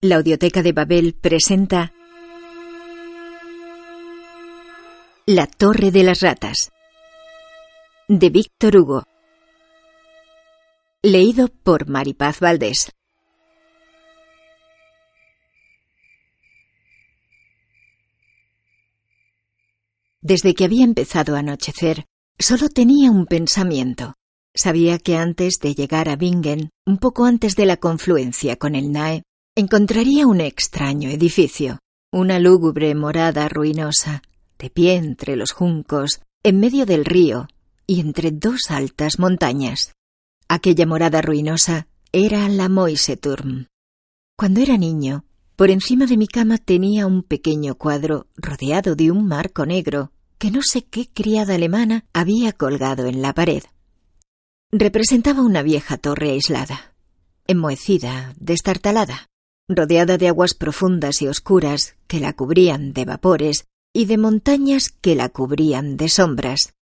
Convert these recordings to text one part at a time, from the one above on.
La Audioteca de Babel presenta La Torre de las Ratas de Víctor Hugo Leído por Maripaz Valdés Desde que había empezado a anochecer, solo tenía un pensamiento. Sabía que antes de llegar a Bingen, un poco antes de la confluencia con el Nae, encontraría un extraño edificio, una lúgubre morada ruinosa, de pie entre los juncos, en medio del río y entre dos altas montañas. Aquella morada ruinosa era la Moiseturm. Cuando era niño, por encima de mi cama tenía un pequeño cuadro rodeado de un marco negro que no sé qué criada alemana había colgado en la pared. Representaba una vieja torre aislada, enmohecida, destartalada rodeada de aguas profundas y oscuras que la cubrían de vapores y de montañas que la cubrían de sombras.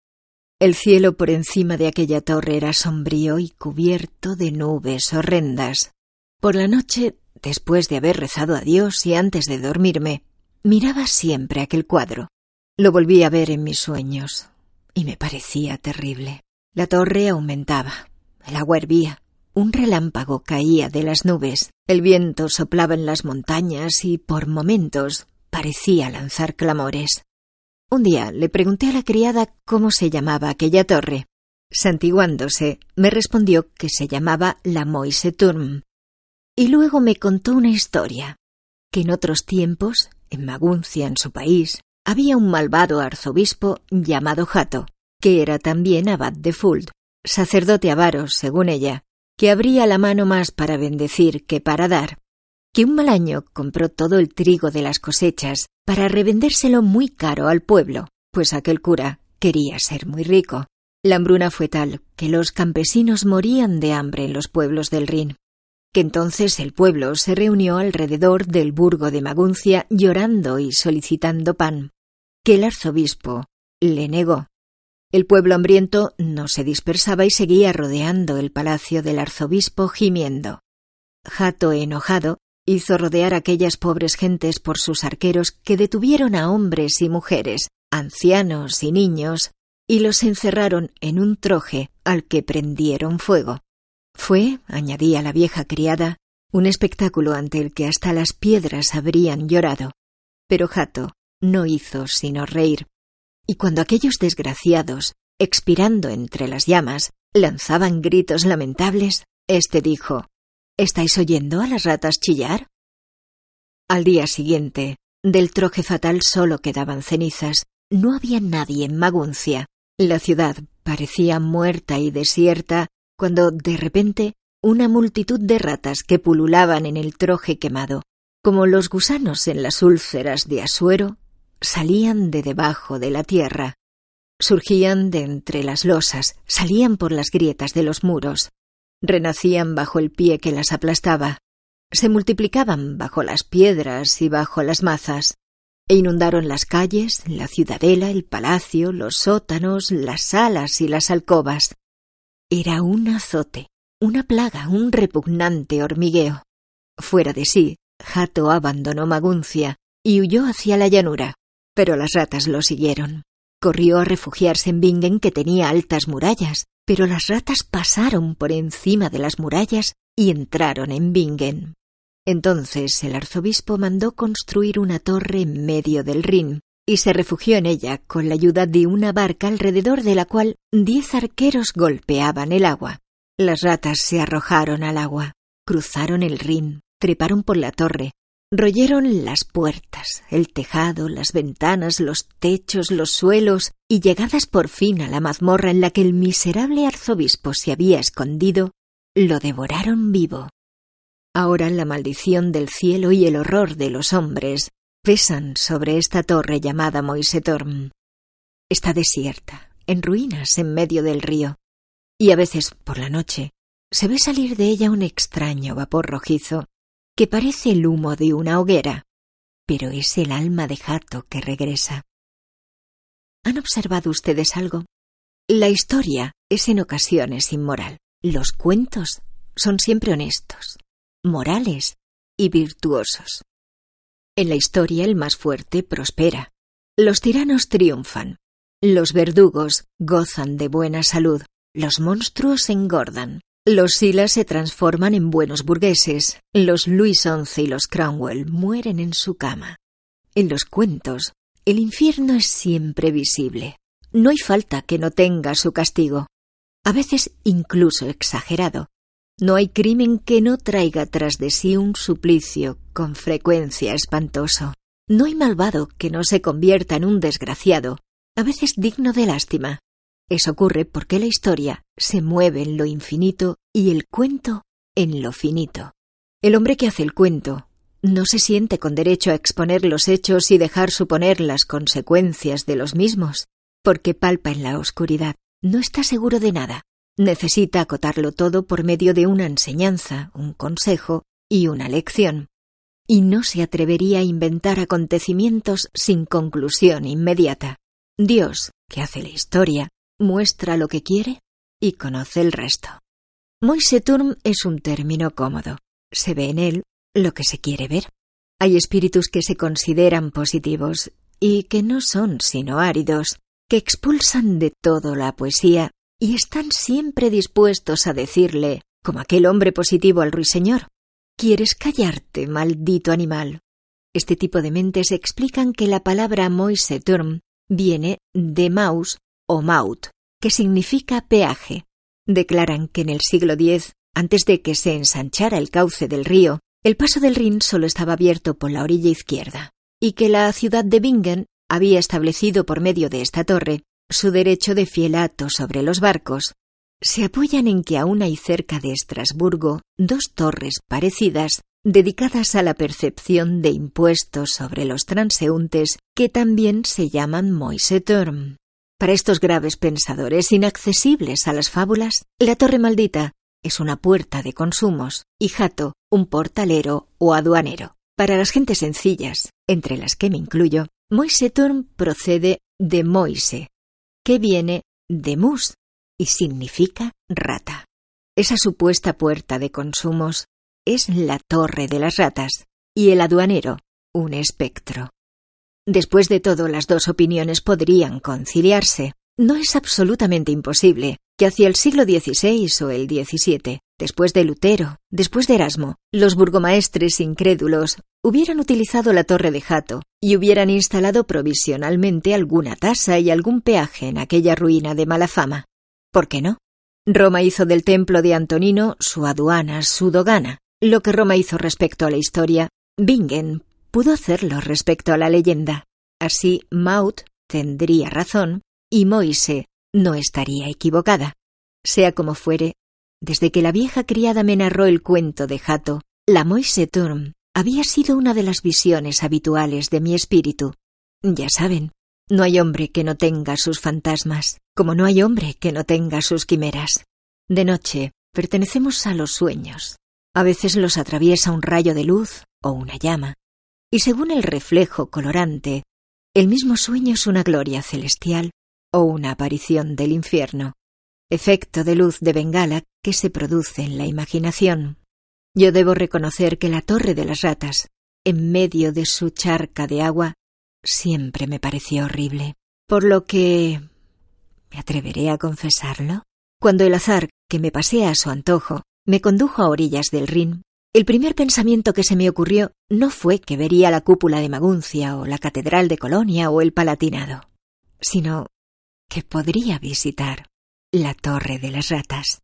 El cielo por encima de aquella torre era sombrío y cubierto de nubes horrendas. Por la noche, después de haber rezado a Dios y antes de dormirme, miraba siempre aquel cuadro. Lo volví a ver en mis sueños y me parecía terrible. La torre aumentaba, el agua hervía, un relámpago caía de las nubes, el viento soplaba en las montañas y por momentos parecía lanzar clamores. Un día le pregunté a la criada cómo se llamaba aquella torre. Santiguándose, me respondió que se llamaba la Moiseturm. Y luego me contó una historia, que en otros tiempos, en Maguncia, en su país, había un malvado arzobispo llamado Jato, que era también abad de Fuld, sacerdote avaro, según ella, que abría la mano más para bendecir que para dar, que un mal año compró todo el trigo de las cosechas para revendérselo muy caro al pueblo, pues aquel cura quería ser muy rico. La hambruna fue tal que los campesinos morían de hambre en los pueblos del Rin, que entonces el pueblo se reunió alrededor del burgo de Maguncia llorando y solicitando pan, que el arzobispo le negó. El pueblo hambriento no se dispersaba y seguía rodeando el palacio del arzobispo gimiendo. Jato, enojado, hizo rodear a aquellas pobres gentes por sus arqueros que detuvieron a hombres y mujeres, ancianos y niños, y los encerraron en un troje al que prendieron fuego. Fue, añadía la vieja criada, un espectáculo ante el que hasta las piedras habrían llorado. Pero Jato no hizo sino reír y cuando aquellos desgraciados, expirando entre las llamas, lanzaban gritos lamentables, éste dijo ¿Estáis oyendo a las ratas chillar? Al día siguiente, del troje fatal solo quedaban cenizas. No había nadie en Maguncia. La ciudad parecía muerta y desierta cuando, de repente, una multitud de ratas que pululaban en el troje quemado, como los gusanos en las úlceras de Asuero, salían de debajo de la tierra, surgían de entre las losas, salían por las grietas de los muros, renacían bajo el pie que las aplastaba, se multiplicaban bajo las piedras y bajo las mazas, e inundaron las calles, la ciudadela, el palacio, los sótanos, las salas y las alcobas. Era un azote, una plaga, un repugnante hormigueo. Fuera de sí, Jato abandonó Maguncia y huyó hacia la llanura. Pero las ratas lo siguieron. Corrió a refugiarse en Bingen, que tenía altas murallas, pero las ratas pasaron por encima de las murallas y entraron en Bingen. Entonces el arzobispo mandó construir una torre en medio del Rin y se refugió en ella con la ayuda de una barca alrededor de la cual diez arqueros golpeaban el agua. Las ratas se arrojaron al agua, cruzaron el Rin, treparon por la torre, Royeron las puertas, el tejado, las ventanas, los techos, los suelos, y llegadas por fin a la mazmorra en la que el miserable arzobispo se había escondido, lo devoraron vivo. Ahora la maldición del cielo y el horror de los hombres pesan sobre esta torre llamada Moisetorm. Está desierta, en ruinas en medio del río, y a veces, por la noche, se ve salir de ella un extraño vapor rojizo que parece el humo de una hoguera, pero es el alma de Jato que regresa. ¿Han observado ustedes algo? La historia es en ocasiones inmoral. Los cuentos son siempre honestos, morales y virtuosos. En la historia el más fuerte prospera. Los tiranos triunfan. Los verdugos gozan de buena salud. Los monstruos engordan. Los Silas se transforman en buenos burgueses. Los Luis XI y los Cromwell mueren en su cama. En los cuentos, el infierno es siempre visible. No hay falta que no tenga su castigo. A veces incluso exagerado. No hay crimen que no traiga tras de sí un suplicio con frecuencia espantoso. No hay malvado que no se convierta en un desgraciado, a veces digno de lástima. Eso ocurre porque la historia se mueve en lo infinito y el cuento en lo finito. El hombre que hace el cuento no se siente con derecho a exponer los hechos y dejar suponer las consecuencias de los mismos, porque palpa en la oscuridad, no está seguro de nada, Necesita acotarlo todo por medio de una enseñanza, un consejo y una lección. Y no se atrevería a inventar acontecimientos sin conclusión inmediata. Dios, que hace la historia, muestra lo que quiere y conoce el resto. Moiseturm es un término cómodo. Se ve en él lo que se quiere ver. Hay espíritus que se consideran positivos y que no son sino áridos, que expulsan de todo la poesía y están siempre dispuestos a decirle, como aquel hombre positivo al ruiseñor, ¿Quieres callarte, maldito animal? Este tipo de mentes explican que la palabra moiseturm viene de maus o maut, que significa peaje. Declaran que en el siglo X, antes de que se ensanchara el cauce del río, el paso del Rin solo estaba abierto por la orilla izquierda, y que la ciudad de Bingen había establecido por medio de esta torre su derecho de fielato sobre los barcos, se apoyan en que aún hay cerca de Estrasburgo dos torres parecidas dedicadas a la percepción de impuestos sobre los transeúntes que también se llaman Moiseturm. Para estos graves pensadores inaccesibles a las fábulas, la torre maldita es una puerta de consumos y Jato un portalero o aduanero. Para las gentes sencillas, entre las que me incluyo, Moiseturm procede de Moise, que viene de mus y significa rata. Esa supuesta puerta de consumos es la torre de las ratas y el aduanero un espectro. Después de todo, las dos opiniones podrían conciliarse. No es absolutamente imposible que hacia el siglo XVI o el XVII, después de Lutero, después de Erasmo, los burgomaestres incrédulos hubieran utilizado la torre de Jato y hubieran instalado provisionalmente alguna tasa y algún peaje en aquella ruina de mala fama. ¿Por qué no? Roma hizo del templo de Antonino su aduana, su dogana. Lo que Roma hizo respecto a la historia, Bingen pudo hacerlo respecto a la leyenda. Así Maut tendría razón y Moise no estaría equivocada. Sea como fuere, desde que la vieja criada me narró el cuento de Jato, la Moise Turm había sido una de las visiones habituales de mi espíritu. Ya saben, no hay hombre que no tenga sus fantasmas, como no hay hombre que no tenga sus quimeras. De noche pertenecemos a los sueños. A veces los atraviesa un rayo de luz o una llama, y según el reflejo colorante, el mismo sueño es una gloria celestial o una aparición del infierno, efecto de luz de bengala que se produce en la imaginación. Yo debo reconocer que la torre de las ratas, en medio de su charca de agua, siempre me pareció horrible, por lo que... ¿Me atreveré a confesarlo? Cuando el azar, que me pasea a su antojo, me condujo a orillas del Rin, el primer pensamiento que se me ocurrió no fue que vería la cúpula de Maguncia o la Catedral de Colonia o el Palatinado, sino que podría visitar la Torre de las Ratas.